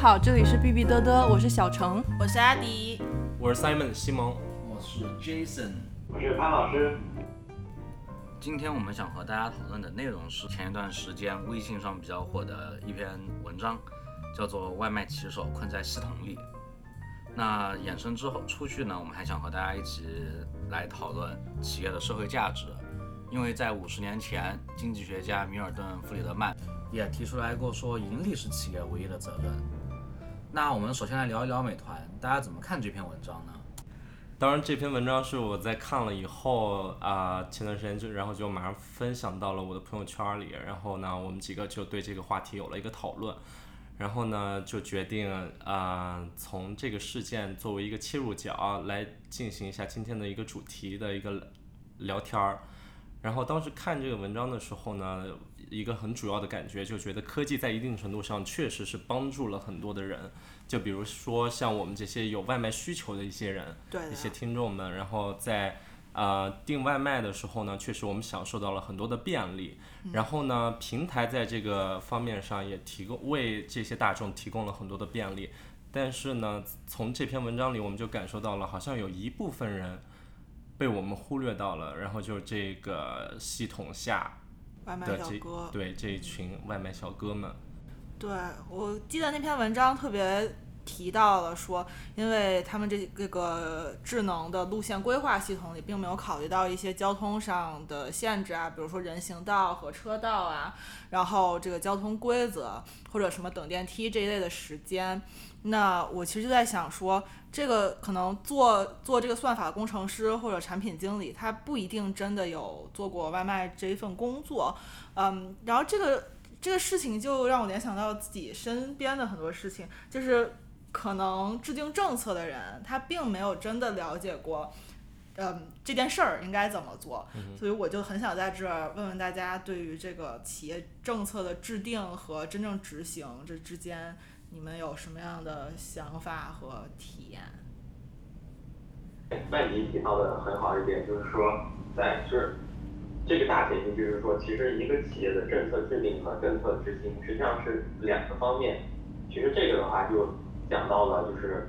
好，这里是哔哔嘚嘚，我是小程，我是阿迪，我是 Simon 西蒙，我是 Jason，我是潘老师。今天我们想和大家讨论的内容是前一段时间微信上比较火的一篇文章，叫做《外卖骑手困在系统里》。那衍生之后出去呢，我们还想和大家一起来讨论企业的社会价值，因为在五十年前，经济学家米尔顿·弗里德曼也提出来过说，盈利是企业唯一的责任。那我们首先来聊一聊美团，大家怎么看这篇文章呢？当然，这篇文章是我在看了以后啊，前段时间就然后就马上分享到了我的朋友圈里，然后呢，我们几个就对这个话题有了一个讨论，然后呢，就决定啊，从这个事件作为一个切入角来进行一下今天的一个主题的一个聊天儿。然后当时看这个文章的时候呢，一个很主要的感觉就觉得科技在一定程度上确实是帮助了很多的人。就比如说像我们这些有外卖需求的一些人，对一些听众们，然后在呃订外卖的时候呢，确实我们享受到了很多的便利。然后呢，平台在这个方面上也提供为这些大众提供了很多的便利。但是呢，从这篇文章里我们就感受到了，好像有一部分人被我们忽略到了。然后就是这个系统下外卖小哥。对这一群外卖小哥们。对，我记得那篇文章特别提到了说，因为他们这这个智能的路线规划系统里并没有考虑到一些交通上的限制啊，比如说人行道和车道啊，然后这个交通规则或者什么等电梯这一类的时间。那我其实就在想说，这个可能做做这个算法工程师或者产品经理，他不一定真的有做过外卖这一份工作，嗯，然后这个这个事情就让我联想到自己身边的很多事情，就是可能制定政策的人，他并没有真的了解过，嗯，这件事儿应该怎么做，所以我就很想在这儿问问大家，对于这个企业政策的制定和真正执行这之间，你们有什么样的想法和体验？曼迪提到的很好一点，就是说，在就是这个大前提，就是说，其实一个企业的政策制定和政策执行实际上是两个方面。其实这个的话就讲到了，就是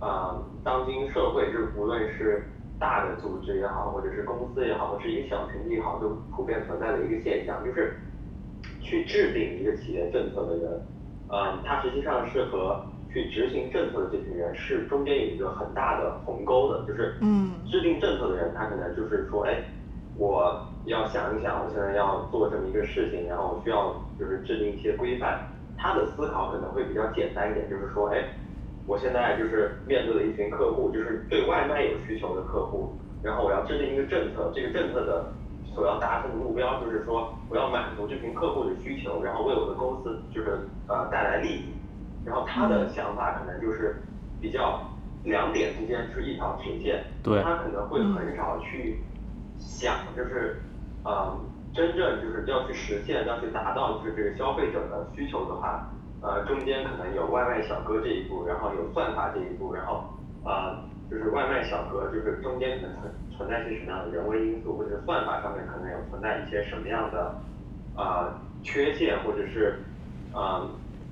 呃，当今社会，就是无论是大的组织也好，或者是公司也好，或者是一个小群体也好，都普遍存在的一个现象，就是去制定一个企业政策的人，嗯，他实际上是和去执行政策的这群人是中间有一个很大的鸿沟的，就是嗯制定政策的人，他可能就是说，哎，我要想一想，我现在要做这么一个事情，然后我需要就是制定一些规范。他的思考可能会比较简单一点，就是说，哎，我现在就是面对的一群客户，就是对外卖有需求的客户，然后我要制定一个政策，这个政策的所要达成的目标就是说，我要满足这群客户的需求，然后为我的公司就是呃带来利益。然后他的想法可能就是比较两点之间是一条直线，对。他可能会很少去想，就是呃真正就是要去实现，要去达到就是这个消费者的需求的话，呃中间可能有外卖小哥这一步，然后有算法这一步，然后呃就是外卖小哥就是中间可能存在些什么样的人为因素，或者算法上面可能有存在一些什么样的呃缺陷，或者是呃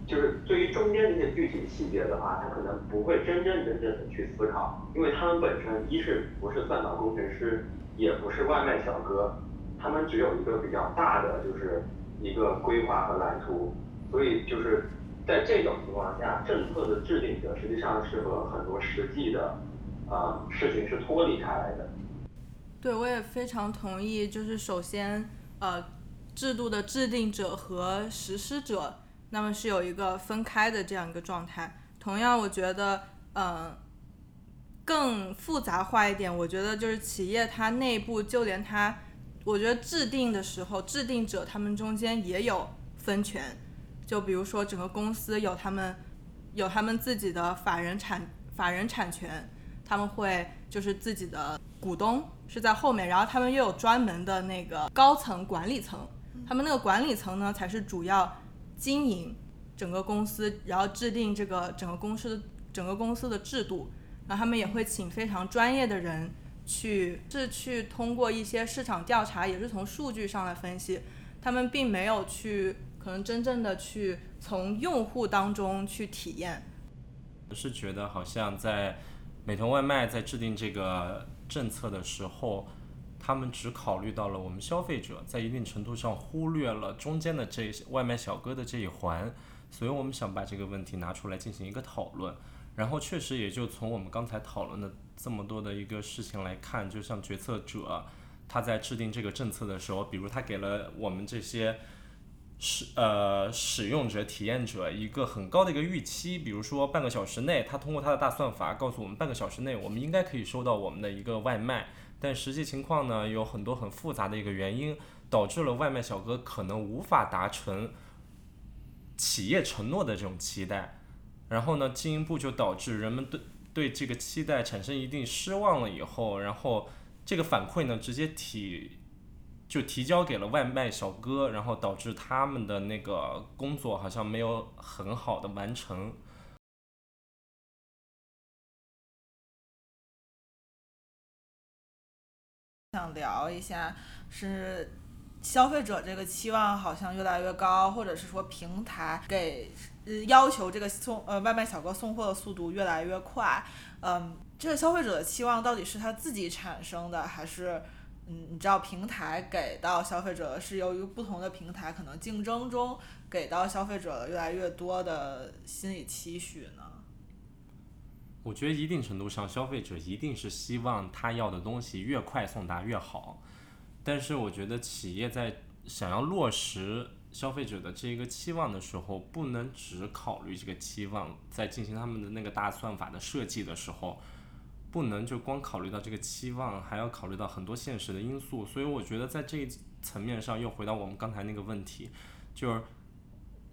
就是对于中间这些具体细节的话，他可能不会真真正正的去思考，因为他们本身一是不是算法工程师，也不是外卖小哥，他们只有一个比较大的就是一个规划和蓝图，所以就是在这种情况下，政策的制定者实际上是和很多实际的呃事情是脱离开来的。对，我也非常同意。就是首先，呃，制度的制定者和实施者，那么是有一个分开的这样一个状态。同样，我觉得，嗯、更复杂化一点，我觉得就是企业它内部，就连它，我觉得制定的时候，制定者他们中间也有分权。就比如说，整个公司有他们有他们自己的法人产法人产权，他们会就是自己的股东是在后面，然后他们又有专门的那个高层管理层，他们那个管理层呢才是主要经营整个公司，然后制定这个整个公司的整个公司的制度，然后他们也会请非常专业的人去是去通过一些市场调查，也是从数据上来分析，他们并没有去可能真正的去从用户当中去体验。我是觉得好像在美团外卖在制定这个政策的时候，他们只考虑到了我们消费者，在一定程度上忽略了中间的这外卖小哥的这一环，所以我们想把这个问题拿出来进行一个讨论。然后确实也就从我们刚才讨论的这么多的一个事情来看，就像决策者他在制定这个政策的时候，比如他给了我们这些。使呃使用者体验者一个很高的一个预期，比如说半个小时内，他通过他的大算法告诉我们半个小时内我们应该可以收到我们的一个外卖，但实际情况呢有很多很复杂的一个原因，导致了外卖小哥可能无法达成企业承诺的这种期待，然后呢进一步就导致人们对对这个期待产生一定失望了以后，然后这个反馈呢直接体。就提交给了外卖小哥，然后导致他们的那个工作好像没有很好的完成。想聊一下，是消费者这个期望好像越来越高，或者是说平台给要求这个送呃外卖小哥送货的速度越来越快。嗯，这个消费者的期望到底是他自己产生的，还是？嗯，你知道平台给到消费者是由于不同的平台可能竞争中给到消费者越来越多的心理期许呢？我觉得一定程度上，消费者一定是希望他要的东西越快送达越好。但是我觉得企业在想要落实消费者的这个期望的时候，不能只考虑这个期望，在进行他们的那个大算法的设计的时候。不能就光考虑到这个期望，还要考虑到很多现实的因素，所以我觉得在这一层面上又回到我们刚才那个问题，就是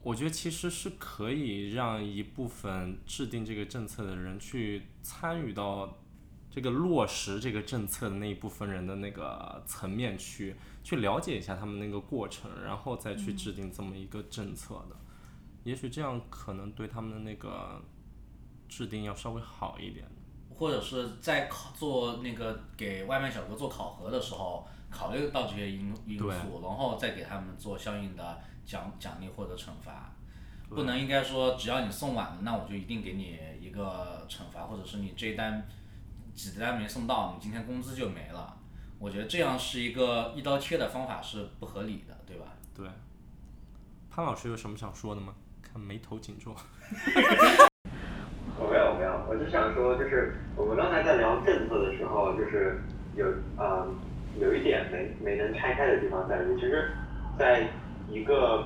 我觉得其实是可以让一部分制定这个政策的人去参与到这个落实这个政策的那一部分人的那个层面去，去了解一下他们那个过程，然后再去制定这么一个政策的，也许这样可能对他们的那个制定要稍微好一点。或者是在考做那个给外卖小哥做考核的时候，考虑到这些因因素，然后再给他们做相应的奖奖励或者惩罚，不能应该说只要你送晚了，那我就一定给你一个惩罚，或者是你这一单几单没送到，你今天工资就没了。我觉得这样是一个一刀切的方法是不合理的，对吧？对。潘老师有什么想说的吗？看眉头紧皱。我没有没有，我就想说，就是我们刚才在聊政策的时候，就是有呃有一点没没能拆开的地方在于，其实在一个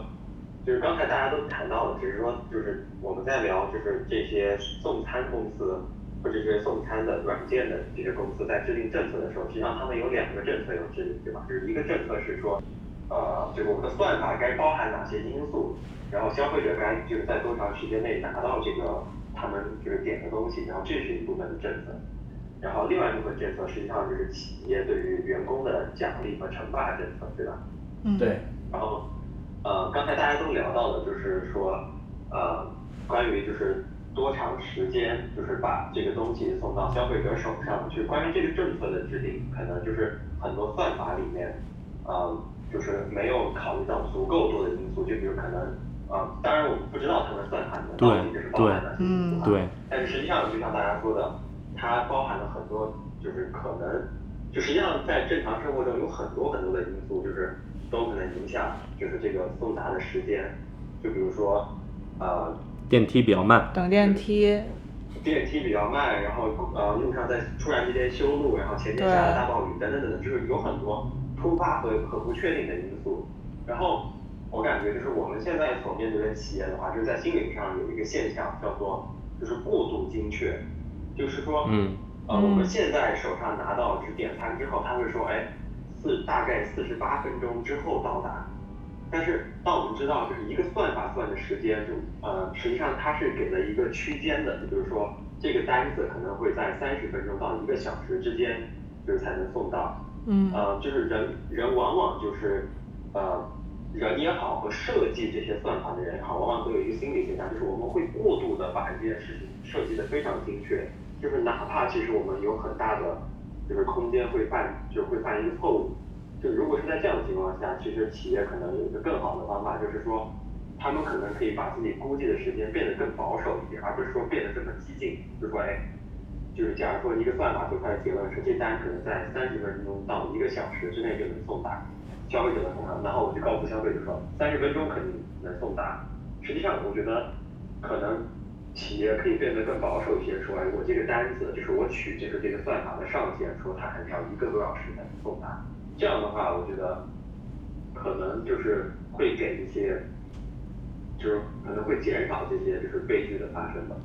就是刚才大家都谈到了，只是说就是我们在聊就是这些送餐公司或者是送餐的软件的这些公司在制定政策的时候，实际上他们有两个政策要制定，对吧？就是一个政策是说，呃，就是我们的算法该包含哪些因素，然后消费者该就是在多长时间内拿到这个。他们就是点的东西，然后这是一部分的政策，然后另外一部分政策实际上就是企业对于员工的奖励和惩罚政策，对吧？嗯，对。然后，呃，刚才大家都聊到了，就是说，呃，关于就是多长时间，就是把这个东西送到消费者手上，去关于这个政策的制定，可能就是很多算法里面，呃，就是没有考虑到足够多的因素，就比如可能。啊，当然我们不知道他们算盘的到底是包含哪些因素啊。但是实际上，就像大家说的，它包含了很多，就是可能，就实际上在正常生活中有很多很多的因素，就是都可能影响，就是这个送达的时间。就比如说，呃，电梯比较慢，等电梯，电梯比较慢，然后呃路上在突然之间修路，然后前天下了大暴雨等等等等，就是有很多突发和和不确定的因素，然后。我感觉就是我们现在所面对的企业的话，就是在心理上有一个现象叫做就是过度精确，就是说，嗯，呃，我们现在手上拿到就是点餐之后，他会说，哎，四大概四十八分钟之后到达，但是当我们知道就是一个算法算的时间，就呃实际上它是给了一个区间的，也就是说这个单子可能会在三十分钟到一个小时之间就是才能送到，嗯，呃，就是人人往往就是呃。人也好，和设计这些算法的人也好，往往都有一个心理现象，就是我们会过度的把这件事情设计的非常精确，就是哪怕其实我们有很大的就是空间会犯，就会犯一个错误。就如果是在这样的情况下，其实企业可能有一个更好的方法，就是说，他们可能可以把自己估计的时间变得更保守一点，而不是说变得这么激进，就是说哎，就是假如说一个算法就开始结论是这单可能在三十分钟到一个小时之内就能送达消费者的手上，然后我就告诉消费者说三十分钟肯定能送达。实际上我觉得可能企业可以变得更保守一些，说哎我这个单子就是我取就是这个算法的上限，说它肯定要一个多小时才能送达。这样的话，我觉得可能就是会给一些。就是可能会减少这些就是悲剧的发生吧。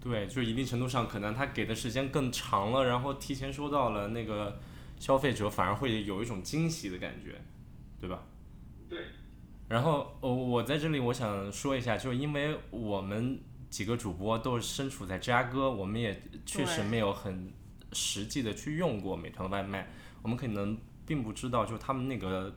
对，就一定程度上，可能他给的时间更长了，然后提前收到了那个消费者，反而会有一种惊喜的感觉，对吧？对。然后，我我在这里我想说一下，就是因为我们几个主播都身处在芝加哥，我们也确实没有很实际的去用过美团外卖，我们可能并不知道，就他们那个。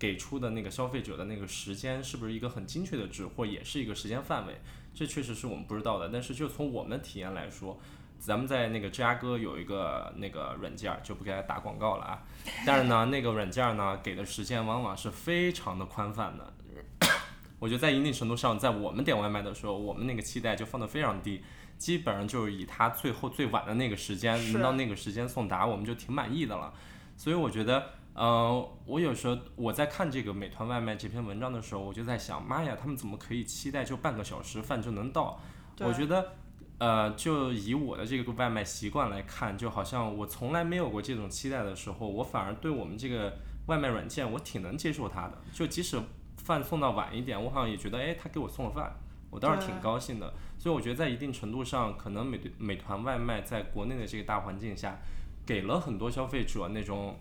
给出的那个消费者的那个时间是不是一个很精确的值，或也是一个时间范围？这确实是我们不知道的。但是就从我们的体验来说，咱们在那个芝加哥有一个那个软件，就不给他打广告了啊。但是呢，那个软件呢给的时间往往是非常的宽泛的。我觉得在一定程度上，在我们点外卖的时候，我们那个期待就放得非常低，基本上就是以他最后最晚的那个时间能到那个时间送达，我们就挺满意的了。所以我觉得。呃，我有时候我在看这个美团外卖这篇文章的时候，我就在想，妈呀，他们怎么可以期待就半个小时饭就能到？我觉得，呃，就以我的这个外卖习惯来看，就好像我从来没有过这种期待的时候，我反而对我们这个外卖软件我挺能接受它的。就即使饭送到晚一点，我好像也觉得，哎，他给我送了饭，我倒是挺高兴的。所以我觉得在一定程度上，可能美美团外卖在国内的这个大环境下，给了很多消费者那种。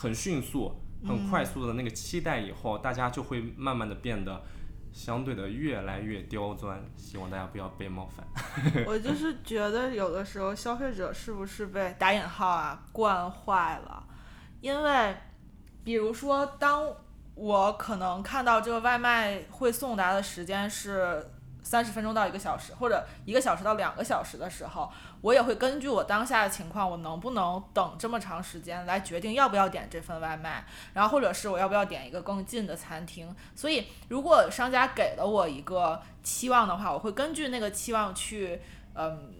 很迅速、很快速的那个期待，以后大家就会慢慢的变得相对的越来越刁钻。希望大家不要被冒犯。我就是觉得有的时候消费者是不是被打引号啊惯坏了？因为比如说，当我可能看到这个外卖会送达的时间是。三十分钟到一个小时，或者一个小时到两个小时的时候，我也会根据我当下的情况，我能不能等这么长时间来决定要不要点这份外卖，然后或者是我要不要点一个更近的餐厅。所以，如果商家给了我一个期望的话，我会根据那个期望去，嗯，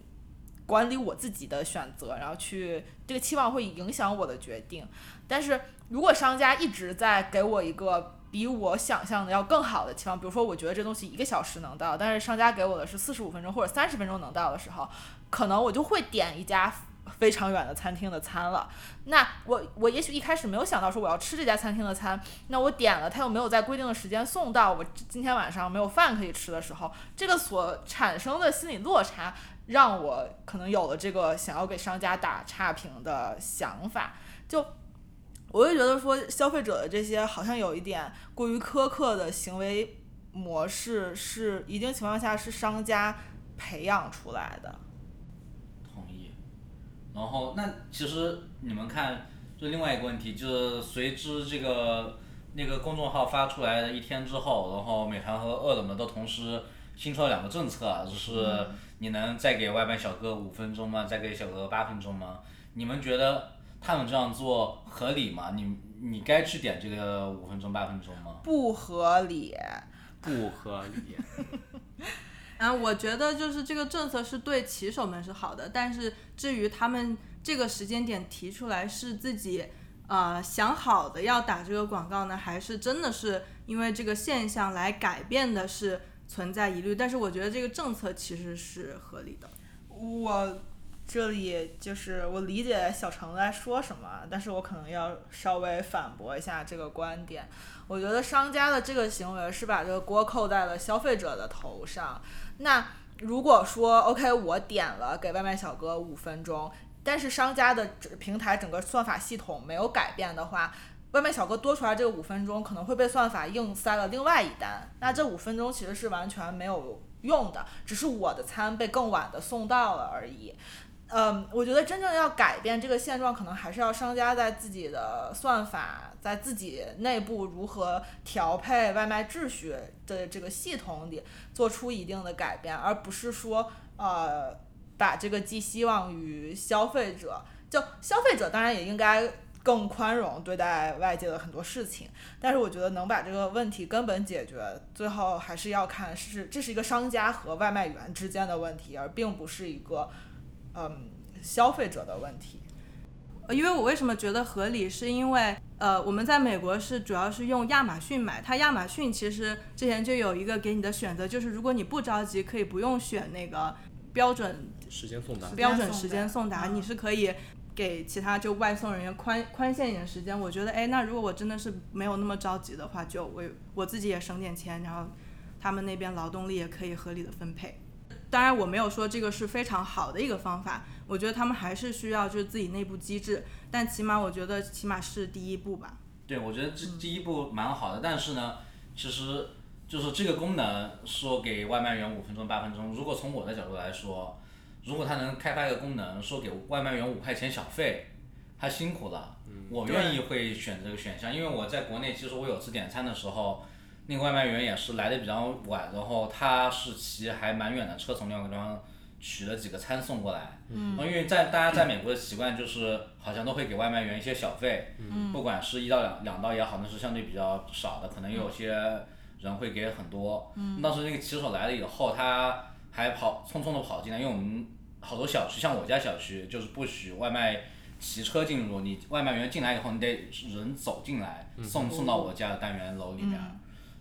管理我自己的选择，然后去这个期望会影响我的决定。但是如果商家一直在给我一个比我想象的要更好的期望，比如说我觉得这东西一个小时能到，但是商家给我的是四十五分钟或者三十分钟能到的时候，可能我就会点一家非常远的餐厅的餐了。那我我也许一开始没有想到说我要吃这家餐厅的餐，那我点了，他又没有在规定的时间送到，我今天晚上没有饭可以吃的时候，这个所产生的心理落差，让我可能有了这个想要给商家打差评的想法，就。我就觉得说，消费者的这些好像有一点过于苛刻的行为模式，是一定情况下是商家培养出来的。同意。然后，那其实你们看，就另外一个问题，就是随之这个那个公众号发出来的一天之后，然后美团和饿了么都同时新出了两个政策，就是你能再给外卖小哥五分钟吗？再给小哥八分钟吗？你们觉得？他们这样做合理吗？你你该去点这个五分钟八分钟吗？不合理，不合理。啊，我觉得就是这个政策是对骑手们是好的，但是至于他们这个时间点提出来是自己呃想好的要打这个广告呢，还是真的是因为这个现象来改变的，是存在疑虑。但是我觉得这个政策其实是合理的。我。这里就是我理解小程在说什么，但是我可能要稍微反驳一下这个观点。我觉得商家的这个行为是把这个锅扣在了消费者的头上。那如果说 OK，我点了给外卖小哥五分钟，但是商家的平台整个算法系统没有改变的话，外卖小哥多出来这个五分钟可能会被算法硬塞了另外一单。那这五分钟其实是完全没有用的，只是我的餐被更晚的送到了而已。嗯，我觉得真正要改变这个现状，可能还是要商家在自己的算法，在自己内部如何调配外卖秩序的这个系统里做出一定的改变，而不是说呃把这个寄希望于消费者。就消费者当然也应该。更宽容对待外界的很多事情。但是我觉得能把这个问题根本解决，最后还是要看是这是一个商家和外卖员之间的问题，而并不是一个嗯消费者的问题。因为我为什么觉得合理，是因为呃，我们在美国是主要是用亚马逊买，它亚马逊其实之前就有一个给你的选择，就是如果你不着急，可以不用选那个标准时间送达，标准时间送达，你是可以给其他就外送人员宽宽限一点时间。我觉得，哎，那如果我真的是没有那么着急的话，就我我自己也省点钱，然后他们那边劳动力也可以合理的分配。当然，我没有说这个是非常好的一个方法。我觉得他们还是需要就是自己内部机制，但起码我觉得起码是第一步吧。对，我觉得这第一步蛮好的，但是呢，其实就是这个功能说给外卖员五分钟八分钟，如果从我的角度来说，如果他能开发一个功能说给外卖员五块钱小费，他辛苦了，我愿意会选这个选项，因为我在国内其实我有次点餐的时候。那个外卖员也是来的比较晚，然后他是骑还蛮远的车从另外一个地方取了几个餐送过来。嗯。因为在大家在美国的习惯就是好像都会给外卖员一些小费，嗯。不管是一到两两刀也好，那是相对比较少的，可能有些人会给很多。嗯。当时那个骑手来了以后，他还跑匆匆的跑进来，因为我们好多小区，像我家小区就是不许外卖骑车进入，你外卖员进来以后，你得人走进来送送到我家的单元楼里面。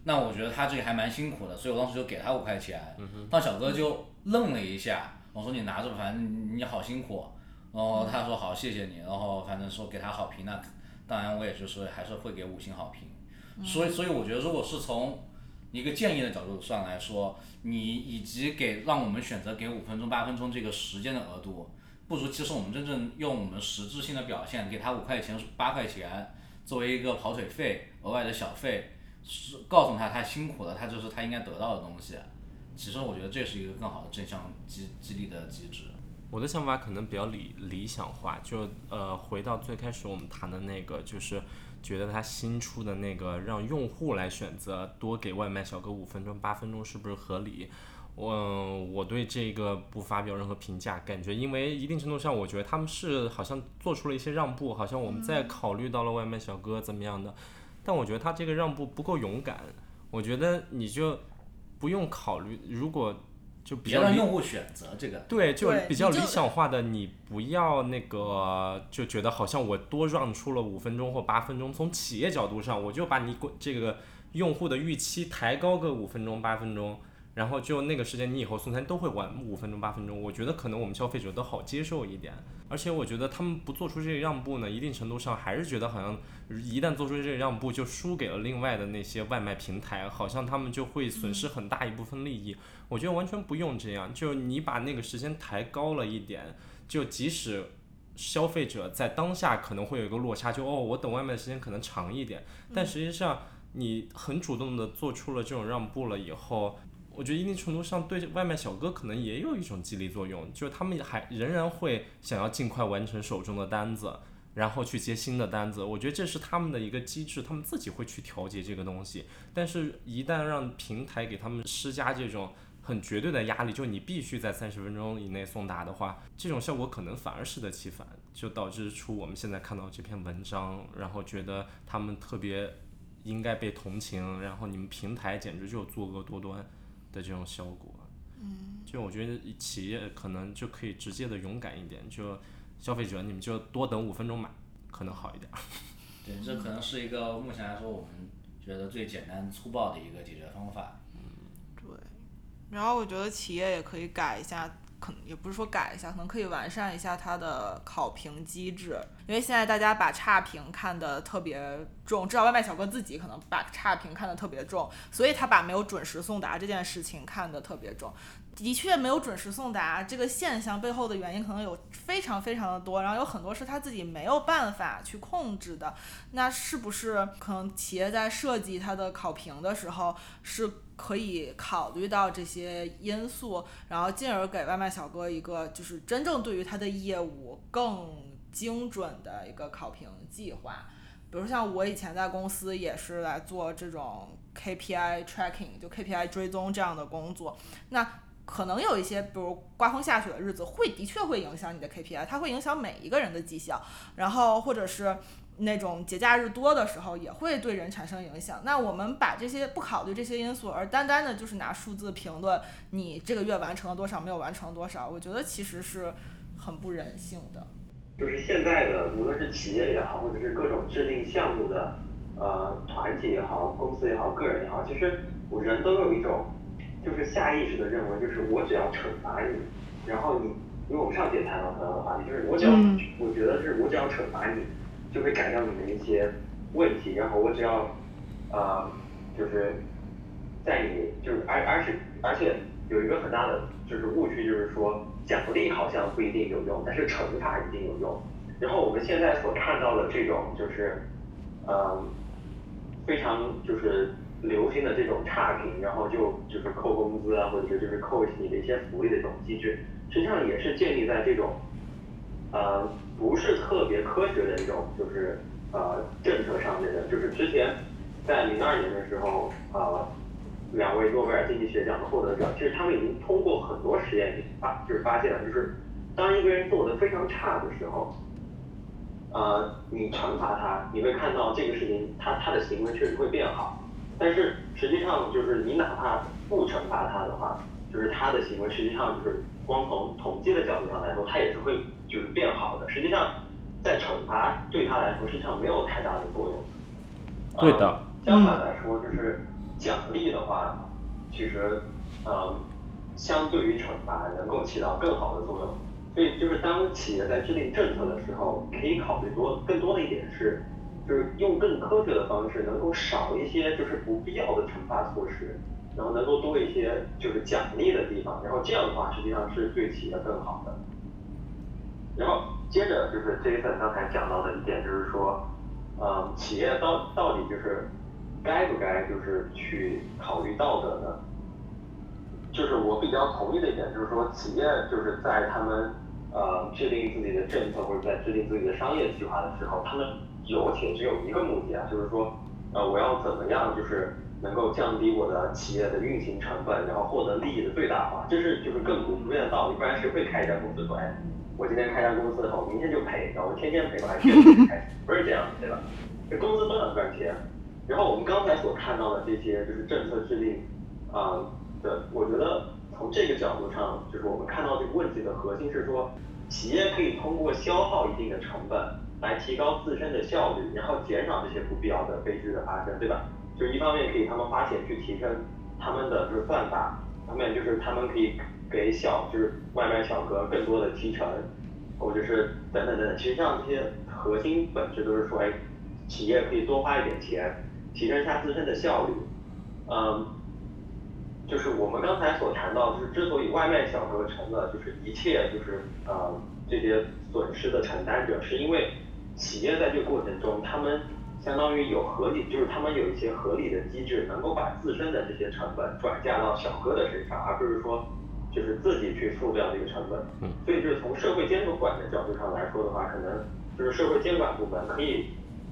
那我觉得他这个还蛮辛苦的，所以我当时就给他五块钱。当小哥就愣了一下，我说你拿着吧，反正你好辛苦。然后他说好，谢谢你。然后反正说给他好评，那当然我也就是还是会给五星好评。所以所以我觉得，如果是从一个建议的角度上来说，你以及给让我们选择给五分钟八分钟这个时间的额度，不如其实我们真正用我们实质性的表现，给他五块钱八块钱作为一个跑腿费额外的小费。是告诉他他辛苦了，他就是他应该得到的东西。其实我觉得这是一个更好的正向激激励的机制。我的想法可能比较理理想化，就呃回到最开始我们谈的那个，就是觉得他新出的那个让用户来选择多给外卖小哥五分钟八分钟是不是合理？我我对这个不发表任何评价，感觉因为一定程度上我觉得他们是好像做出了一些让步，好像我们在考虑到了外卖小哥怎么样的。但我觉得他这个让步不够勇敢，我觉得你就不用考虑，如果就比较让用户选择这个，对，就比较理想化的，你不要那个就觉得好像我多让出了五分钟或八分钟，从企业角度上，我就把你这个用户的预期抬高个五分钟八分钟。然后就那个时间，你以后送餐都会晚五分钟八分钟，我觉得可能我们消费者都好接受一点。而且我觉得他们不做出这个让步呢，一定程度上还是觉得好像一旦做出这个让步，就输给了另外的那些外卖平台，好像他们就会损失很大一部分利益。我觉得完全不用这样，就你把那个时间抬高了一点，就即使消费者在当下可能会有一个落差，就哦，我等外卖的时间可能长一点，但实际上你很主动的做出了这种让步了以后。我觉得一定程度上对外卖小哥可能也有一种激励作用，就是他们还仍然会想要尽快完成手中的单子，然后去接新的单子。我觉得这是他们的一个机制，他们自己会去调节这个东西。但是，一旦让平台给他们施加这种很绝对的压力，就你必须在三十分钟以内送达的话，这种效果可能反而适得其反，就导致出我们现在看到这篇文章，然后觉得他们特别应该被同情，然后你们平台简直就作恶多端。的这种效果，嗯，就我觉得企业可能就可以直接的勇敢一点，就消费者你们就多等五分钟买，可能好一点。对，这可能是一个目前来说我们觉得最简单粗暴的一个解决方法。嗯，对。然后我觉得企业也可以改一下。可能也不是说改一下，可能可以完善一下它的考评机制，因为现在大家把差评看得特别重，至少外卖小哥自己可能把差评看得特别重，所以他把没有准时送达这件事情看得特别重。的确没有准时送达这个现象背后的原因可能有非常非常的多，然后有很多是他自己没有办法去控制的。那是不是可能企业在设计它的考评的时候是可以考虑到这些因素，然后进而给外卖小哥一个就是真正对于他的业务更精准的一个考评计划？比如像我以前在公司也是来做这种 KPI tracking，就 KPI 追踪这样的工作，那。可能有一些，比如刮风下雪的日子，会的确会影响你的 KPI，它会影响每一个人的绩效。然后或者是，那种节假日多的时候，也会对人产生影响。那我们把这些不考虑这些因素，而单单的就是拿数字评论你这个月完成了多少，没有完成多少，我觉得其实是很不人性的。就是现在的，无论是企业也好，或者是各种制定项目的，呃，团体也好，公司也好，个人也好，其实我人都有一种，就是下意识的认为，就是我只要惩罚你，然后你，因为我们上节谈到同样的话题，就是我只要，我觉得是我只要惩罚你。就会改掉你的一些问题，然后我只要，呃，就是在你就是而而且而且有一个很大的就是误区，就是说奖励好像不一定有用，但是惩罚一定有用。然后我们现在所看到的这种就是，呃，非常就是流行的这种差评，然后就就是扣工资啊，或者是就是扣你的一些福利的这种机制，实际上也是建立在这种，呃。不是特别科学的一种，就是呃政策上面的，就是之前在零二年的时候，呃两位诺贝尔经济学奖的获得者，其实他们已经通过很多实验发，就是发现了，就是当一个人做的非常差的时候，呃你惩罚他，你会看到这个事情，他他的行为确实会变好，但是实际上就是你哪怕不惩罚他的话，就是他的行为实际上就是光从统计的角度上来说，他也是会。就是变好的，实际上，在惩罚对他来说实际上没有太大的作用。对的。相反来说，就是奖励的话，其实，嗯，相对于惩罚能够起到更好的作用。所以就是当企业在制定政策的时候，可以考虑多更多的一点是，就是用更科学的方式，能够少一些就是不必要的惩罚措施，然后能够多一些就是奖励的地方，然后这样的话实际上是对企业更好的。然后接着就是 Jason 刚才讲到的一点，就是说，嗯，企业到到底就是该不该就是去考虑道德呢？就是我比较同意的一点，就是说企业就是在他们呃制定自己的政策或者在制定自己的商业计划的时候，他们有且只有一个目的啊，就是说，呃，我要怎么样就是能够降低我的企业的运行成本，然后获得利益的最大化，这是就是亘古不变的道理，不然谁会开一家公司出来？我今天开一家公司的话，我明天就赔，然后我天天赔，我还天天开，不是这样，对吧？这公司都想赚钱。然后我们刚才所看到的这些就是政策制定，啊的，我觉得从这个角度上，就是我们看到这个问题的核心是说，企业可以通过消耗一定的成本来提高自身的效率，然后减少这些不必要的悲剧的发生，对吧？就是一方面可以他们花钱去提升他们的就是算法，方面就是他们可以。给小就是外卖小哥更多的提成，或者是等等等等，其实像这些核心本质都是说，哎，企业可以多花一点钱，提升一下自身的效率。嗯，就是我们刚才所谈到，就是之所以外卖小哥成了就是一切就是呃这些损失的承担者，是因为企业在这个过程中，他们相当于有合理，就是他们有一些合理的机制，能够把自身的这些成本转嫁到小哥的身上，而不是说。就是自己去付掉这个成本，所以就是从社会监管的角度上来说的话，可能就是社会监管部门可以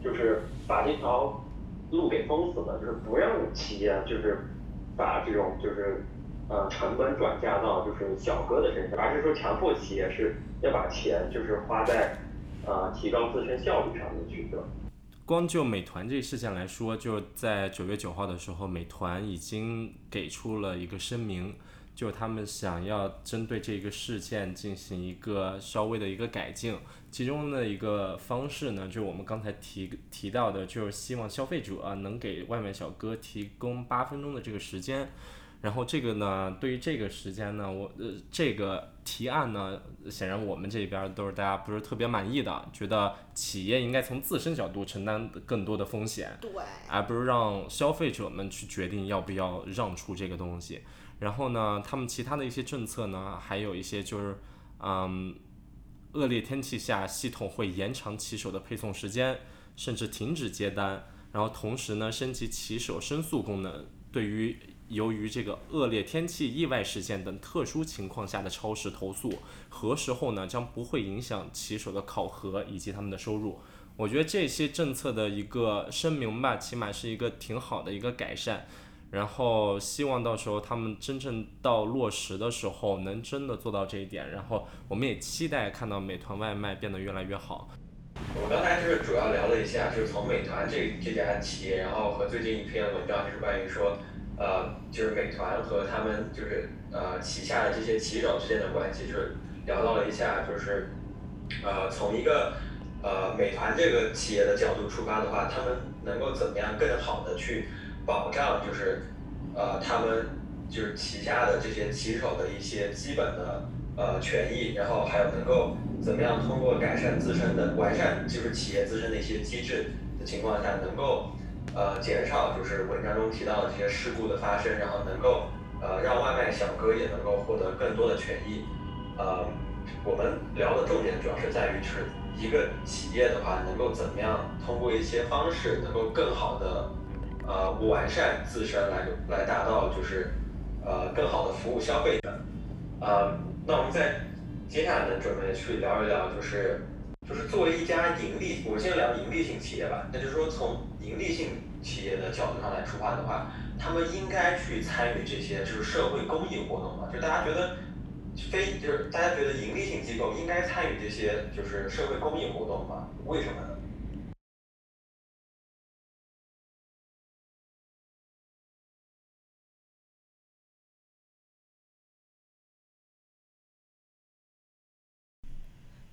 就是把这条路给封死了，就是不让企业就是把这种就是呃成本转嫁到就是小哥的身上，而是说强迫企业是要把钱就是花在呃提高自身效率上面去的。光就美团这个事件来说，就在九月九号的时候，美团已经给出了一个声明。就他们想要针对这个事件进行一个稍微的一个改进，其中的一个方式呢，就我们刚才提提到的，就是希望消费者能给外卖小哥提供八分钟的这个时间。然后这个呢，对于这个时间呢，我呃这个提案呢，显然我们这边都是大家不是特别满意的，觉得企业应该从自身角度承担更多的风险，对，而不是让消费者们去决定要不要让出这个东西。然后呢，他们其他的一些政策呢，还有一些就是，嗯，恶劣天气下，系统会延长骑手的配送时间，甚至停止接单。然后同时呢，升级骑手申诉功能，对于由于这个恶劣天气、意外事件等特殊情况下的超时投诉，何时候呢，将不会影响骑手的考核以及他们的收入。我觉得这些政策的一个声明吧，起码是一个挺好的一个改善。然后希望到时候他们真正到落实的时候，能真的做到这一点。然后我们也期待看到美团外卖变得越来越好。我刚才就是主要聊了一下，就是从美团这这家企业，然后和最近一篇文章，就是关于说，呃，就是美团和他们就是呃旗下的这些骑手之间的关系，就是聊到了一下，就是呃从一个呃美团这个企业的角度出发的话，他们能够怎么样更好的去保障，就是呃他们就是旗下的这些骑手的一些基本的呃权益，然后还有能够。怎么样通过改善自身的完善，就是企业自身的一些机制的情况下，能够呃减少就是文章中提到的这些事故的发生，然后能够呃让外卖小哥也能够获得更多的权益。呃，我们聊的重点主要是在于，就是一个企业的话，能够怎么样通过一些方式，能够更好的呃完善自身来来达到就是呃更好的服务消费者。呃，那我们在。接下来呢，准备去聊一聊，就是就是作为一家盈利，我们先聊盈利性企业吧。那就是说，从盈利性企业的角度上来出发的话，他们应该去参与这些就是社会公益活动吗？就大家觉得非就是大家觉得盈利性机构应该参与这些就是社会公益活动吗？为什么呢？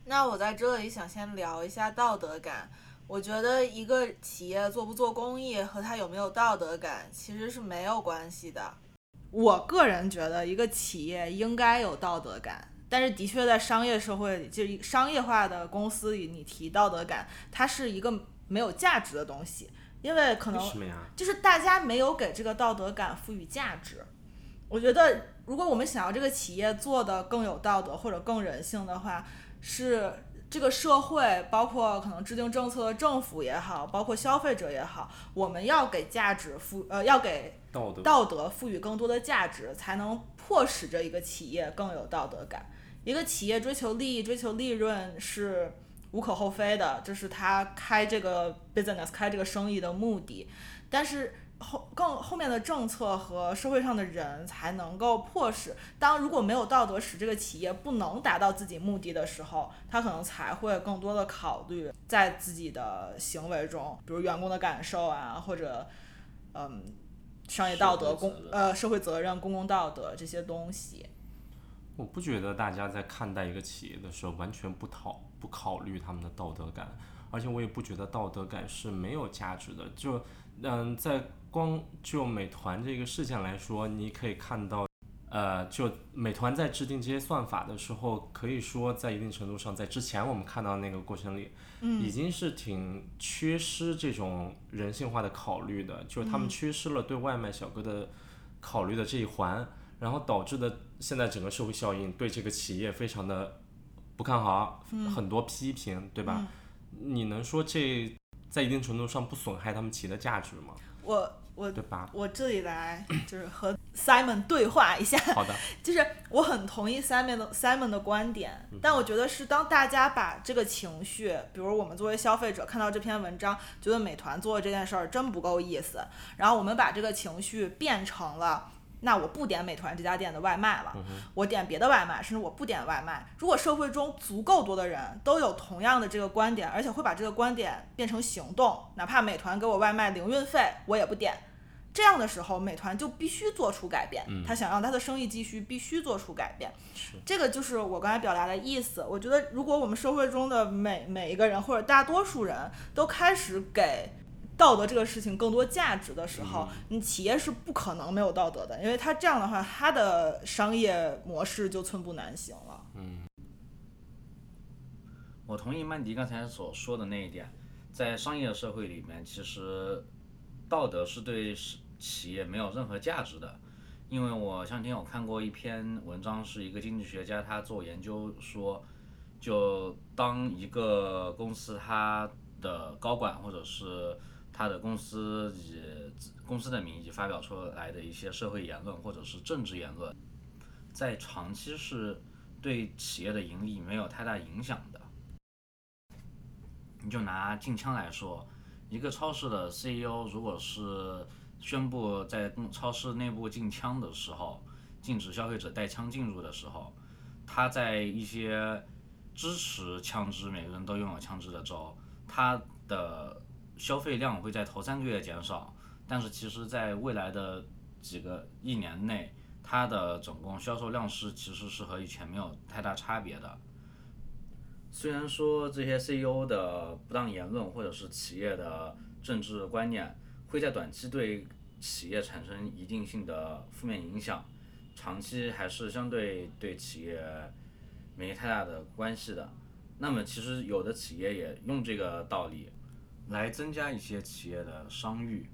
那我在这里想先聊一下道德感。我觉得一个企业做不做公益和他有没有道德感其实是没有关系的。我个人觉得一个企业应该有道德感，但是的确在商业社会里，就商业化的公司里，你提道德感，它是一个没有价值的东西，因为可能就是大家没有给这个道德感赋予价值。我觉得如果我们想要这个企业做的更有道德或者更人性的话，是这个社会，包括可能制定政策的政府也好，包括消费者也好，我们要给价值赋呃，要给道德道德赋予更多的价值，才能迫使着一个企业更有道德感。一个企业追求利益、追求利润是无可厚非的，这是他开这个 business、开这个生意的目的，但是。后更后面的政策和社会上的人才能够迫使，当如果没有道德使这个企业不能达到自己目的的时候，他可能才会更多的考虑在自己的行为中，比如员工的感受啊，或者嗯商业道德、公呃社会责任、公共道德这些东西。我不觉得大家在看待一个企业的时候完全不讨不考虑他们的道德感，而且我也不觉得道德感是没有价值的。就嗯在。光就美团这个事件来说，你可以看到，呃，就美团在制定这些算法的时候，可以说在一定程度上，在之前我们看到那个过程里，已经是挺缺失这种人性化的考虑的，就是他们缺失了对外卖小哥的考虑的这一环，然后导致的现在整个社会效应对这个企业非常的不看好，很多批评，对吧？你能说这在一定程度上不损害他们企业的价值吗？我。我对吧？我这里来就是和 Simon 对话一下。好的。就是我很同意 Simon 的 Simon 的观点，但我觉得是当大家把这个情绪，比如我们作为消费者看到这篇文章，觉得美团做的这件事儿真不够意思，然后我们把这个情绪变成了。那我不点美团这家店的外卖了，我点别的外卖，甚至我不点外卖。如果社会中足够多的人都有同样的这个观点，而且会把这个观点变成行动，哪怕美团给我外卖零运费，我也不点。这样的时候，美团就必须做出改变。他想让他的生意继续，必须做出改变。这个就是我刚才表达的意思。我觉得，如果我们社会中的每每一个人或者大多数人都开始给。道德这个事情更多价值的时候，你企业是不可能没有道德的，因为它这样的话，它的商业模式就寸步难行了。嗯，我同意曼迪刚才所说的那一点，在商业社会里面，其实道德是对企业没有任何价值的，因为我前两天有看过一篇文章，是一个经济学家他做研究说，就当一个公司它的高管或者是他的公司以公司的名义发表出来的一些社会言论或者是政治言论，在长期是对企业的盈利没有太大影响的。你就拿禁枪来说，一个超市的 CEO 如果是宣布在超市内部禁枪的时候，禁止消费者带枪进入的时候，他在一些支持枪支，每个人都拥有枪支的州。他的消费量会在头三个月减少，但是其实在未来的几个一年内，它的总共销售量是其实是和以前没有太大差别的。虽然说这些 CEO 的不当言论或者是企业的政治观念会在短期对企业产生一定性的负面影响，长期还是相对对企业没太大的关系的。那么其实有的企业也用这个道理来增加一些企业的商誉，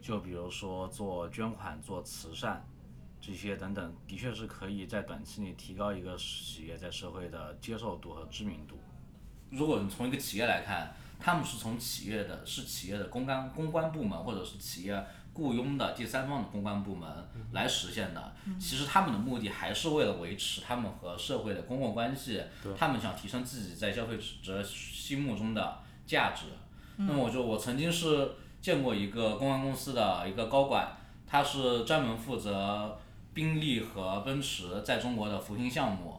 就比如说做捐款、做慈善这些等等，的确是可以在短期内提高一个企业在社会的接受度和知名度。如果你从一个企业来看，他们是从企业的是企业的公关公关部门或者是企业雇佣的第三方的公关部门来实现的。其实他们的目的还是为了维持他们和社会的公共关系，他们想提升自己在消费者心目中的价值。那么我就我曾经是见过一个公关公司的一个高管，他是专门负责宾利和奔驰在中国的扶贫项目。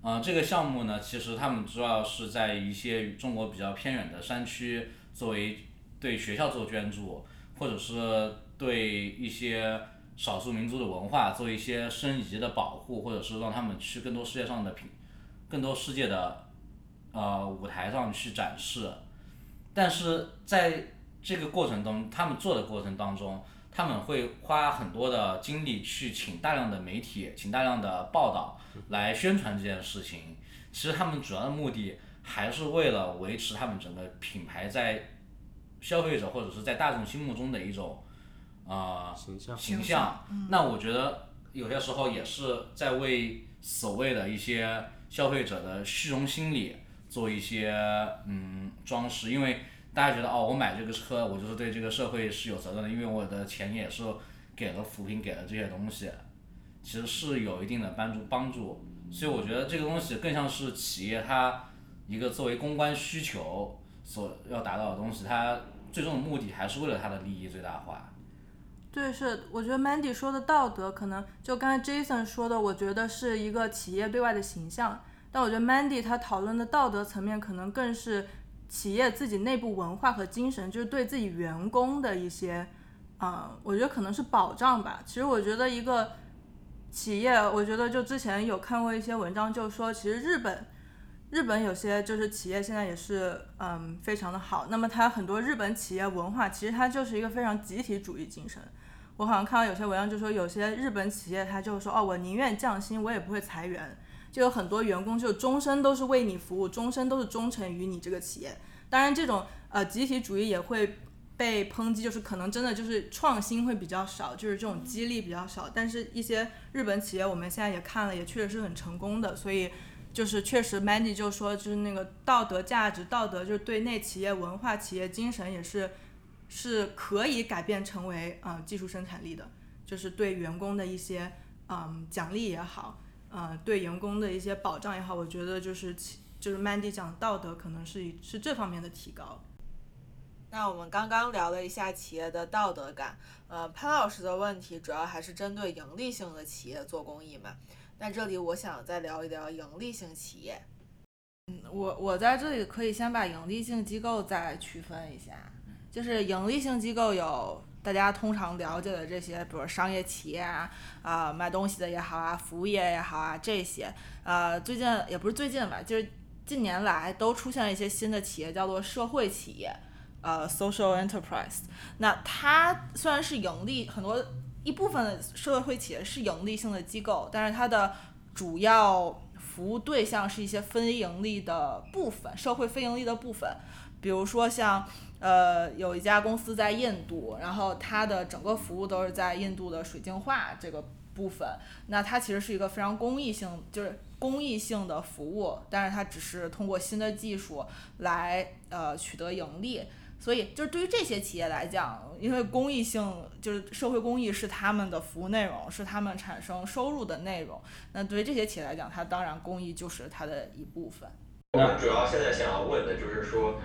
呃，这个项目呢，其实他们主要是在一些中国比较偏远的山区，作为对学校做捐助，或者是对一些少数民族的文化做一些申遗的保护，或者是让他们去更多世界上的品，更多世界的呃舞台上去展示。但是在这个过程中，他们做的过程当中，他们会花很多的精力去请大量的媒体，请大量的报道来宣传这件事情。其实他们主要的目的还是为了维持他们整个品牌在消费者或者是在大众心目中的一种啊、形象形象。那我觉得有些时候也是在为所谓的一些消费者的虚荣心理做一些嗯装饰，因为大家觉得哦，我买这个车，我就是对这个社会是有责任的，因为我的钱也是给了扶贫，给了这些东西，其实是有一定的帮助帮助。所以我觉得这个东西更像是企业它一个作为公关需求所要达到的东西，它最终的目的还是为了它的利益最大化。对，是我觉得 Mandy 说的道德，可能就刚才 Jason 说的，我觉得是一个企业对外的形象。但我觉得 Mandy 他讨论的道德层面，可能更是企业自己内部文化和精神，就是对自己员工的一些，啊、我觉得可能是保障吧。其实我觉得一个企业，我觉得就之前有看过一些文章，就是说其实日本。日本有些就是企业现在也是嗯非常的好，那么它很多日本企业文化其实它就是一个非常集体主义精神。我好像看到有些文章就说有些日本企业它就说哦我宁愿降薪我也不会裁员，就有很多员工就终身都是为你服务，终身都是忠诚于你这个企业。当然这种呃集体主义也会被抨击，就是可能真的就是创新会比较少，就是这种激励比较少。但是一些日本企业我们现在也看了，也确实是很成功的，所以。就是确实，Mandy 就说，就是那个道德价值、道德就是对内企业文化、企业精神也是是可以改变成为、呃技术生产力的，就是对员工的一些嗯奖励也好，呃对员工的一些保障也好，我觉得就是其就是 Mandy 讲道德可能是以是这方面的提高。那我们刚刚聊了一下企业的道德感，呃，潘老师的问题主要还是针对盈利性的企业做公益嘛。那这里我想再聊一聊盈利性企业。嗯，我我在这里可以先把盈利性机构再区分一下，就是盈利性机构有大家通常了解的这些，比如商业企业啊，啊、卖东西的也好啊，服务业也好啊，这些，呃，最近也不是最近吧，就是近年来都出现了一些新的企业，叫做社会企业，呃，social enterprise。那它虽然是盈利，很多一部分的社会企业是盈利性的机构，但是它的主要服务对象是一些非盈利的部分，社会非盈利的部分，比如说像呃有一家公司在印度，然后它的整个服务都是在印度的水净化这个部分，那它其实是一个非常公益性，就是公益性的服务，但是它只是通过新的技术来呃取得盈利。所以，就是对于这些企业来讲，因为公益性就是社会公益是他们的服务内容，是他们产生收入的内容。那对于这些企业来讲，它当然公益就是它的一部分。我们主要现在想要问的就是说，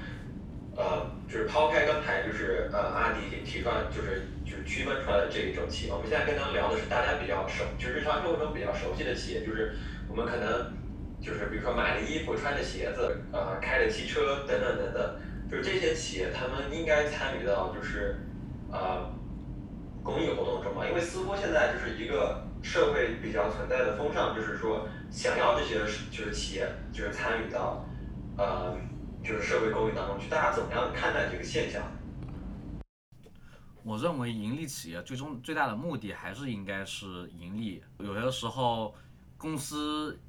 呃，就是抛开刚才就是呃阿迪提出来就是就是区分出来的这一种企业，我们现在跟他们聊的是大家比较熟，就是日常生活中比较熟悉的企业，就是我们可能就是比如说买了衣服、穿的鞋子、呃开的汽车等等等等就是这些企业他们应该参与到就是呃公益活动中嘛，因为似乎现在就是一个社会比较存在的风尚，就是说想要这些就是企业就是参与到呃就是社会公益当中去，大家怎么样看待这个现象？我认为盈利企业最终最大的目的还是应该是盈利。有些时候，公司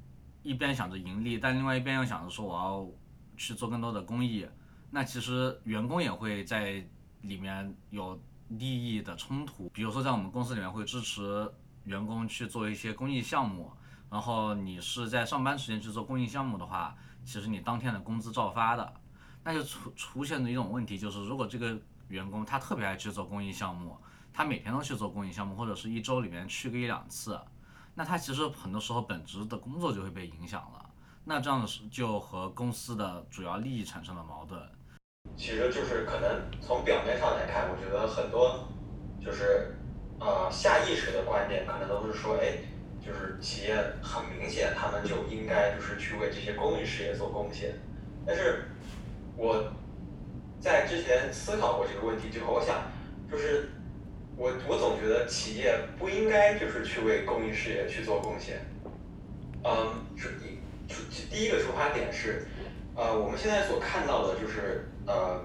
一边想着盈利，但另外一边又想着说我要去做更多的公益，那其实员工也会在里面有利益的冲突。比如说，在我们公司里面会支持员工去做一些公益项目，然后你是在上班时间去做公益项目的话，其实你当天的工资照发的，那就出出现的一种问题就是，如果这个员工他特别爱去做公益项目，他每天都去做公益项目，或者是一周里面去个一两次，那他其实很多时候本职的工作就会被影响了。那这样的就和公司的主要利益产生了矛盾。其实就是可能从表面上来看，我觉得很多就是呃下意识的观点，可能都是说，哎，就是企业很明显他们就应该就是去为这些公益事业做贡献。但是我。在之前思考过这个问题之后，我想，就是我我总觉得企业不应该就是去为公益事业去做贡献。嗯，是第第一个出发点是，呃，我们现在所看到的就是呃，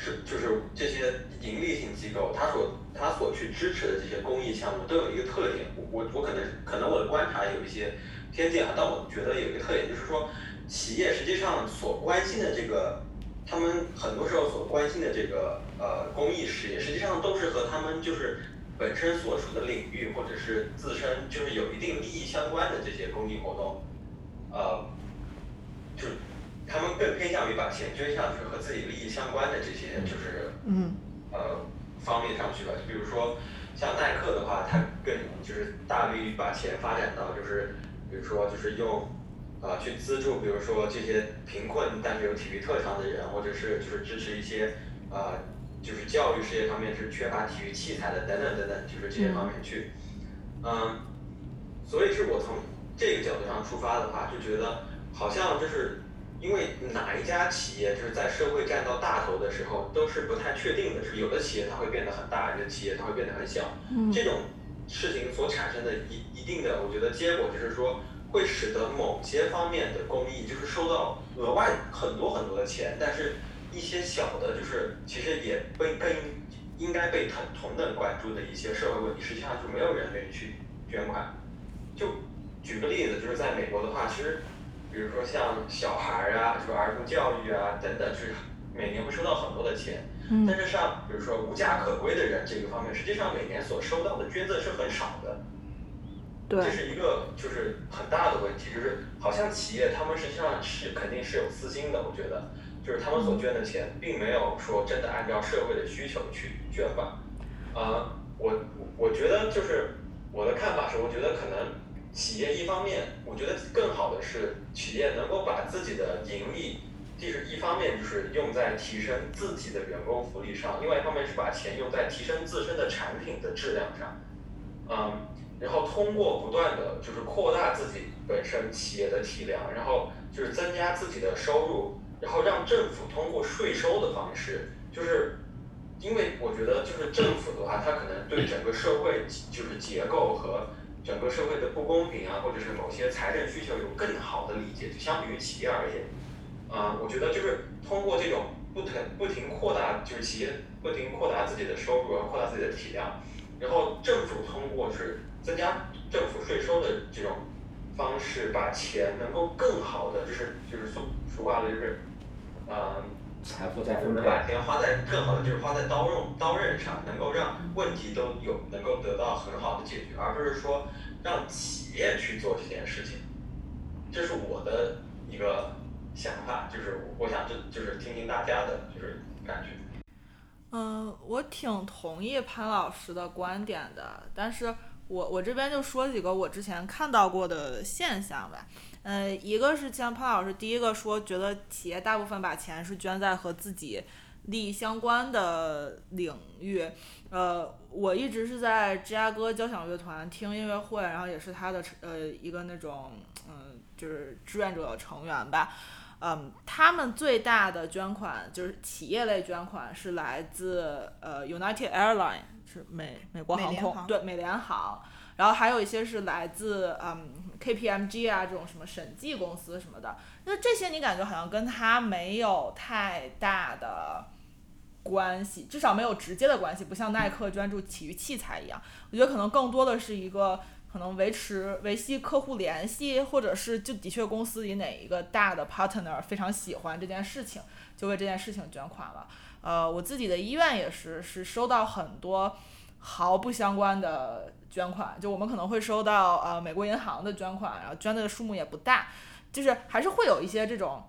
是就是这些盈利性机构，它所它所去支持的这些公益项目都有一个特点，我我我可能可能我的观察有一些偏见啊，但我觉得有一个特点就是说，企业实际上所关心的这个。他们很多时候所关心的这个呃公益事业，实际上都是和他们就是本身所处的领域或者是自身就是有一定利益相关的这些公益活动，呃，就他们更偏向于把钱捐向去和自己利益相关的这些就是嗯呃方面上去吧。就比如说像耐克的话，它更就是大力把钱发展到就是比如说就是用。啊，去资助，比如说这些贫困但是有体育特长的人，或者是就是支持一些，呃，就是教育事业方面是缺乏体育器材的，等等等等，就是这些方面去，嗯，所以是我从这个角度上出发的话，就觉得好像就是因为哪一家企业就是在社会占到大头的时候，都是不太确定的，是有的企业它会变得很大，有的企业它会变得很小，嗯这种事情所产生的一一定的，我觉得结果就是说。会使得某些方面的公益就是收到额外很多很多的钱，但是一些小的，就是其实也被更应该被同同等关注的一些社会问题，实际上就没有人愿意去捐款。就举个例子，就是在美国的话，其实比如说像小孩啊，就是儿童教育啊等等，就是每年会收到很多的钱。但是像比如说无家可归的人这个方面，实际上每年所收到的捐赠是很少的。这是一个就是很大的问题，就是好像企业他们实际上是肯定是有私心的，我觉得，就是他们所捐的钱并没有说真的按照社会的需求去捐吧。啊，我我觉得就是我的看法是，我觉得可能企业一方面，我觉得更好的是企业能够把自己的盈利，就是一方面就是用在提升自己的员工福利上，另外一方面是把钱用在提升自身的产品的质量上，嗯。然后通过不断的就是扩大自己本身企业的体量，然后就是增加自己的收入，然后让政府通过税收的方式，就是因为我觉得就是政府的话，它可能对整个社会就是结构和整个社会的不公平啊，或者是某些财政需求有更好的理解，就相比于企业而言，啊，我觉得就是通过这种不停不停扩大，就是企业不停扩大自己的收入，扩大自己的体量，然后政府通过是。增加政府税收的这种方式，把钱能够更好的，就是就是俗俗话的就是，呃，财富再分配，把钱花在更好的，就是花在刀刃刀刃上，能够让问题都有能够得到很好的解决，而不是说让企业去做这件事情。这是我的一个想法，就是我想就就是听听大家的就是感觉。嗯，我挺同意潘老师的观点的，但是。我我这边就说几个我之前看到过的现象吧，呃，一个是像潘老师第一个说，觉得企业大部分把钱是捐在和自己利益相关的领域，呃，我一直是在芝加哥交响乐团听音乐会，然后也是他的呃一个那种嗯就是志愿者成员吧，嗯，他们最大的捐款就是企业类捐款是来自呃 United Airline 是美美国航空，对美联航，然后还有一些是来自嗯 KPMG 啊这种什么审计公司什么的，那这些你感觉好像跟他没有太大的关系，至少没有直接的关系，不像耐克专注体育器材一样，我觉得可能更多的是一个。可能维持维系客户联系，或者是就的确公司里哪一个大的 partner 非常喜欢这件事情，就为这件事情捐款了。呃，我自己的医院也是，是收到很多毫不相关的捐款，就我们可能会收到呃美国银行的捐款，然后捐的数目也不大，就是还是会有一些这种，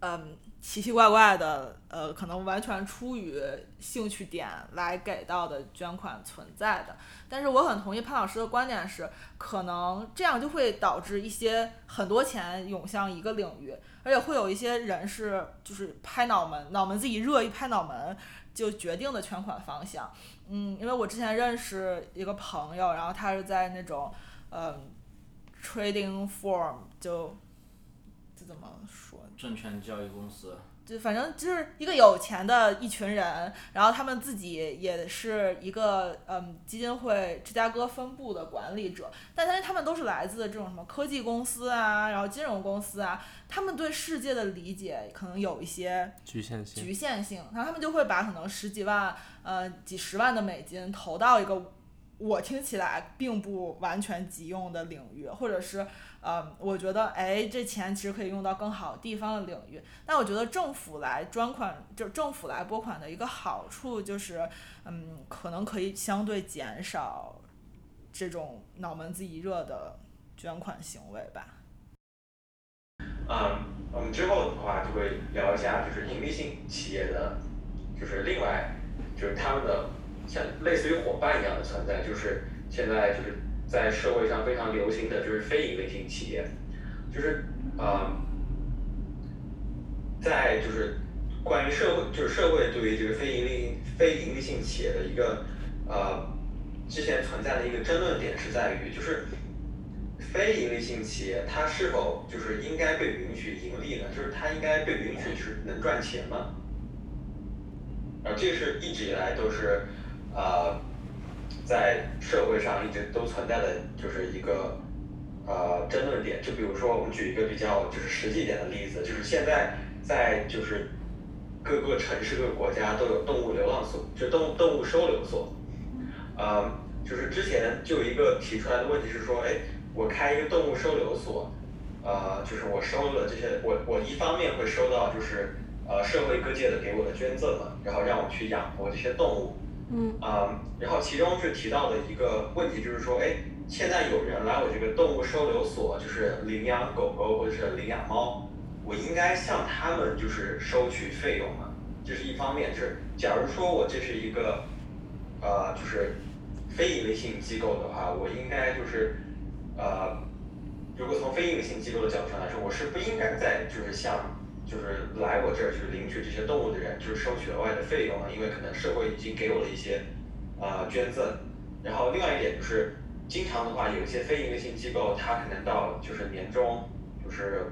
嗯。奇奇怪怪的，呃，可能完全出于兴趣点来给到的捐款存在的，但是我很同意潘老师的观点是，可能这样就会导致一些很多钱涌向一个领域，而且会有一些人是就是拍脑门，脑门子一热一拍脑门就决定的全款方向。嗯，因为我之前认识一个朋友，然后他是在那种，嗯，trading form 就这。怎么说？证券交易公司，就反正就是一个有钱的一群人，然后他们自己也是一个嗯基金会芝加哥分部的管理者，但是他们都是来自这种什么科技公司啊，然后金融公司啊，他们对世界的理解可能有一些局限性，局限性，然后他们就会把可能十几万呃几十万的美金投到一个我听起来并不完全急用的领域，或者是。呃，我觉得，哎，这钱其实可以用到更好地方的领域。但我觉得政府来专款，就政府来拨款的一个好处就是，嗯，可能可以相对减少这种脑门子一热的捐款行为吧。嗯，我们之后的话就会聊一下，就是盈利性企业的，就是另外，就是他们的像类似于伙伴一样的存在，就是现在就是。在社会上非常流行的就是非盈利性企业，就是呃，在就是关于社会就是社会对于这个非盈利非盈利性企业的一个呃之前存在的一个争论点是在于，就是非盈利性企业它是否就是应该被允许盈利呢？就是它应该被允许就是能赚钱吗？啊，这是一直以来都是呃。在社会上一直都存在的就是一个呃争论点，就比如说我们举一个比较就是实际点的例子，就是现在在就是各个城市各个国家都有动物流浪所，就动动物收留所，呃，就是之前就有一个提出来的问题是说，哎，我开一个动物收留所，呃，就是我收了这些，我我一方面会收到就是呃社会各界的给我的捐赠嘛，然后让我去养活这些动物。嗯啊，然后其中是提到的一个问题，就是说，哎，现在有人来我这个动物收留所，就是领养狗狗或者是领养猫，我应该向他们就是收取费用吗？这是一方面，就是假如说我这是一个，呃，就是非盈利性机构的话，我应该就是，呃，如果从非盈利性机构的角度上来说，我是不应该在就是向。就是来我这儿就是领取这些动物的人，就是收取额外的费用了，因为可能社会已经给我了一些，呃捐赠。然后另外一点就是，经常的话有一些非营利性机构，它可能到就是年终，就是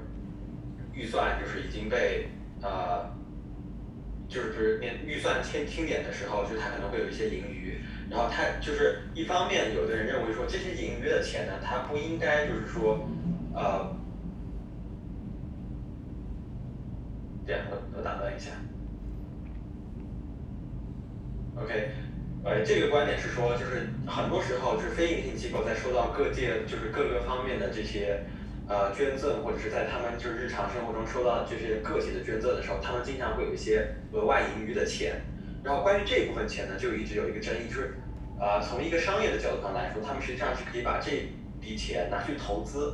预算就是已经被呃，就是就是年预算清清点的时候，就它可能会有一些盈余。然后它就是一方面，有的人认为说这些盈余的钱呢，它不应该就是说，呃。我我打断一下，OK，呃，这个观点是说，就是很多时候，就是非营利性机构在收到各界就是各个方面的这些呃捐赠，或者是在他们就是日常生活中收到这些个体的捐赠的时候，他们经常会有一些额外盈余的钱。然后关于这一部分钱呢，就一直有一个争议，就是啊，从一个商业的角度上来说，他们实际上是可以把这笔钱拿去投资。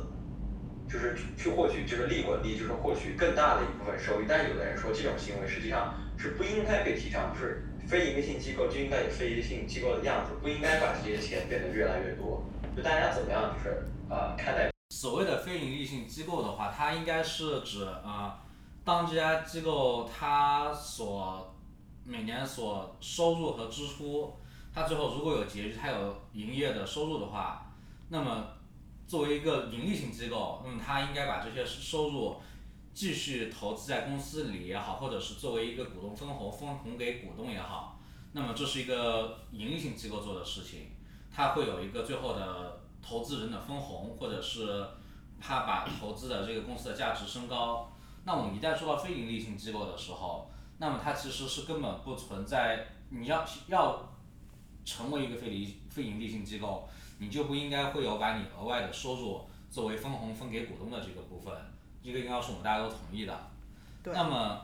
就是去获取就是利滚利，就是获取更大的一部分收益。但有的人说这种行为实际上是不应该被提倡，就是非营利性机构就应该有非营利性机构的样子，不应该把这些钱变得越来越多。就大家怎么样就是呃看待？所谓的非营利性机构的话，它应该是指啊，当这家机构它所每年所收入和支出，它最后如果有结余，它有营业的收入的话，那么。作为一个盈利性机构，嗯，它应该把这些收入继续投资在公司里也好，或者是作为一个股东分红分红给股东也好，那么这是一个盈利性机构做的事情，它会有一个最后的投资人的分红，或者是他把投资的这个公司的价值升高。那我们一旦说到非盈利性机构的时候，那么它其实是根本不存在你要要成为一个非利非盈利性机构，你就不应该会有把你额外的收入作为分红分给股东的这个部分。这个应该是我们大家都同意的。对那么，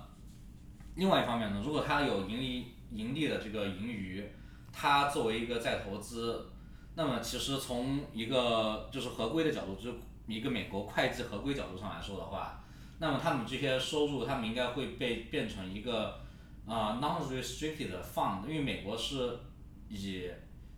另外一方面呢，如果他有盈利盈利的这个盈余，他作为一个再投资，那么其实从一个就是合规的角度，就是一个美国会计合规角度上来说的话，那么他们这些收入，他们应该会被变成一个啊、non-restricted fund，因为美国是以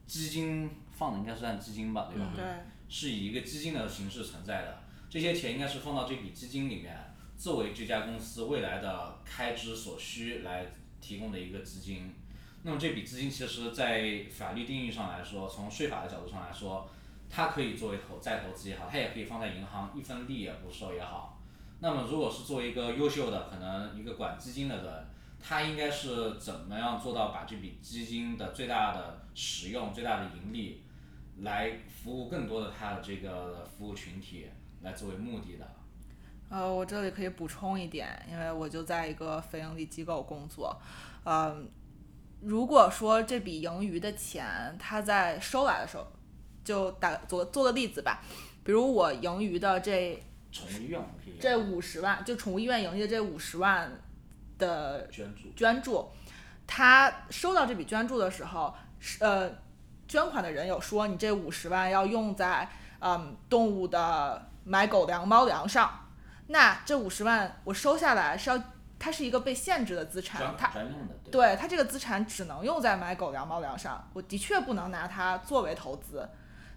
基金放的，应该是按基金吧，对吧？对，是以一个基金的形式存在的，这些钱应该是放到这笔基金里面，作为这家公司未来的开支所需来提供的一个资金。那么这笔资金其实，在法律定义上来说，从税法的角度上来说，它可以作为投再投资也好，它也可以放在银行一分利也不收也好。那么如果是作为一个优秀的可能一个管基金的人，他应该是怎么样做到把这笔基金的最大的使用、最大的盈利，来服务更多的他的这个服务群体，来作为目的的。呃，我这里可以补充一点，因为我就在一个非盈利机构工作，嗯、如果说这笔盈余的钱，他在收来的时候，就打做做个例子吧，比如我盈余的这这五十万，就宠物医院盈利的这五十万的捐助，捐助，他收到这笔捐助的时候，是呃，捐款的人有说你这五十万要用在嗯动物的买狗粮、猫粮上，那这五十万我收下来是要，它是一个被限制的资产，它对它这个资产只能用在买狗粮、猫粮上，我的确不能拿它作为投资。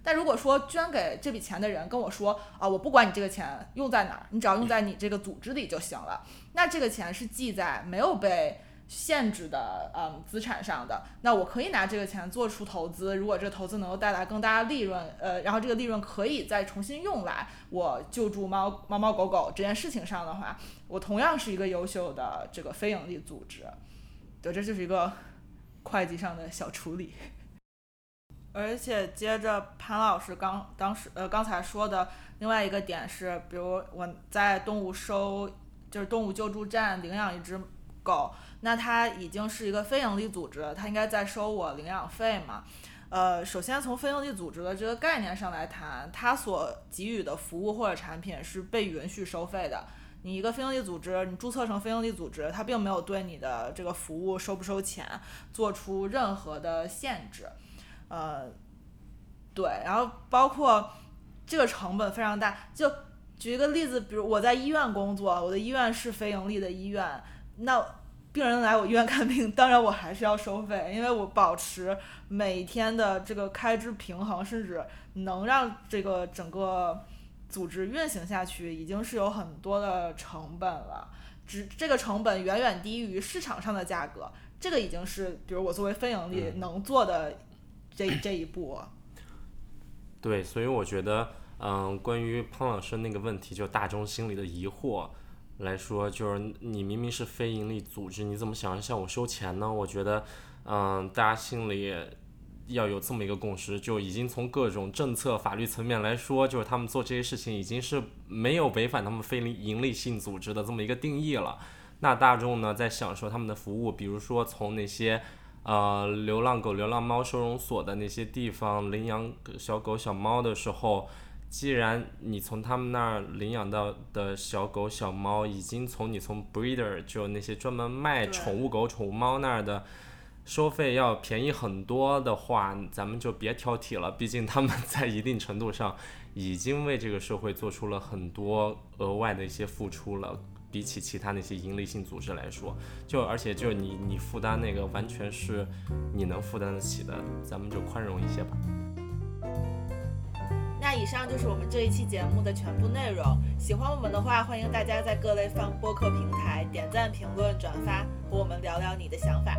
但如果说捐给这笔钱的人跟我说啊，我不管你这个钱用在哪儿，你只要用在你这个组织里就行了，那这个钱是记在没有被限制的嗯资产上的，那我可以拿这个钱做出投资，如果这个投资能够带来更大的利润，呃，然后这个利润可以再重新用来我救助猫猫猫狗狗这件事情上的话，我同样是一个优秀的这个非盈利组织，对，这就是一个会计上的小处理。而且接着潘老师刚当时呃刚才说的另外一个点是，比如我在动物收就是动物救助站领养一只狗，那它已经是一个非盈利组织，它应该在收我领养费嘛？呃，首先从非营利组织的这个概念上来谈，它所给予的服务或者产品是被允许收费的。你一个非营利组织，你注册成非营利组织，它并没有对你的这个服务收不收钱做出任何的限制。呃，对，然后包括这个成本非常大。就举一个例子，比如我在医院工作，我的医院是非盈利的医院，那病人来我医院看病，当然我还是要收费，因为我保持每天的这个开支平衡，甚至能让这个整个组织运行下去，已经是有很多的成本了。只这个成本远远低于市场上的价格，这个已经是比如我作为非盈利嗯能做的这这一步。对，所以我觉得，嗯，关于潘老师那个问题，就大众心里的疑惑来说，就是你明明是非盈利组织，你怎么想着向我收钱呢？我觉得，嗯，大家心里要有这么一个共识，就已经从各种政策、法律层面来说，就是他们做这些事情已经是没有违反他们非盈利性组织的这么一个定义了。那大众呢，在享受他们的服务，比如说从那些呃流浪狗、流浪猫收容所的那些地方领养小狗、小猫的时候，既然你从他们那儿领养到的小狗、小猫，已经从你从 breeder 就那些专门卖宠物狗、宠物猫那儿的收费要便宜很多的话，咱们就别挑剔了。毕竟他们 在一定程度上已经为这个社会做出了很多额外的一些付出了。比起其他那些盈利性组织来说，就而且就你你负担那个完全是你能负担得起的，咱们就宽容一些吧。那以上就是我们这一期节目的全部内容。喜欢我们的话，欢迎大家在各类放播客平台点赞、评论、转发，和我们聊聊你的想法。